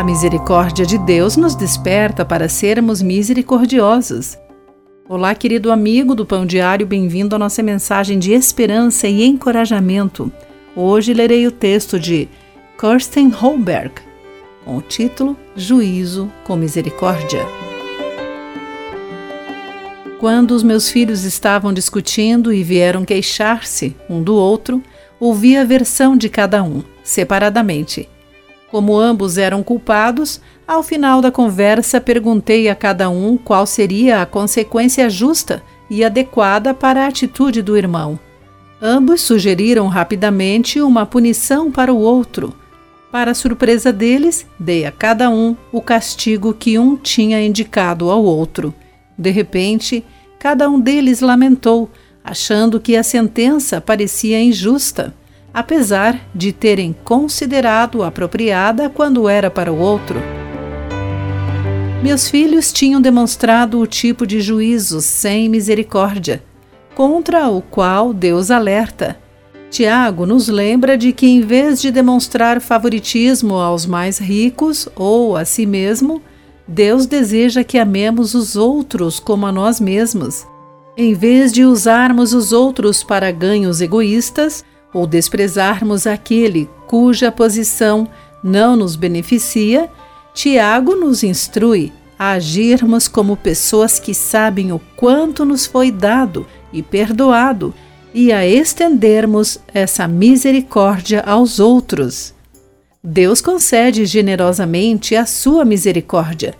A misericórdia de Deus nos desperta para sermos misericordiosos. Olá, querido amigo do Pão Diário, bem-vindo à nossa mensagem de esperança e encorajamento. Hoje lerei o texto de Kirsten Holberg, com o título Juízo com Misericórdia. Quando os meus filhos estavam discutindo e vieram queixar-se um do outro, ouvi a versão de cada um, separadamente. Como ambos eram culpados, ao final da conversa perguntei a cada um qual seria a consequência justa e adequada para a atitude do irmão. Ambos sugeriram rapidamente uma punição para o outro. Para surpresa deles, dei a cada um o castigo que um tinha indicado ao outro. De repente, cada um deles lamentou, achando que a sentença parecia injusta apesar de terem considerado apropriada quando era para o outro. Meus filhos tinham demonstrado o tipo de juízo sem misericórdia, contra o qual Deus alerta. Tiago nos lembra de que, em vez de demonstrar favoritismo aos mais ricos ou a si mesmo, Deus deseja que amemos os outros como a nós mesmos. Em vez de usarmos os outros para ganhos egoístas, ou desprezarmos aquele cuja posição não nos beneficia, Tiago nos instrui a agirmos como pessoas que sabem o quanto nos foi dado e perdoado e a estendermos essa misericórdia aos outros. Deus concede generosamente a sua misericórdia.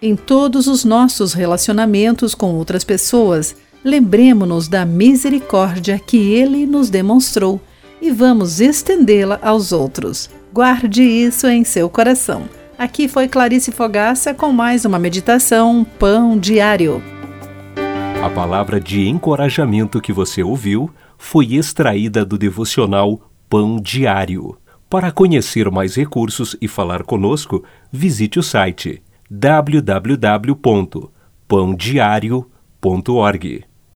Em todos os nossos relacionamentos com outras pessoas, lembremos-nos da misericórdia que ele nos demonstrou e vamos estendê-la aos outros. Guarde isso em seu coração. Aqui foi Clarice Fogaça com mais uma meditação Pão Diário. A palavra de encorajamento que você ouviu foi extraída do devocional Pão Diário. Para conhecer mais recursos e falar conosco, visite o site www.pãodiario.org.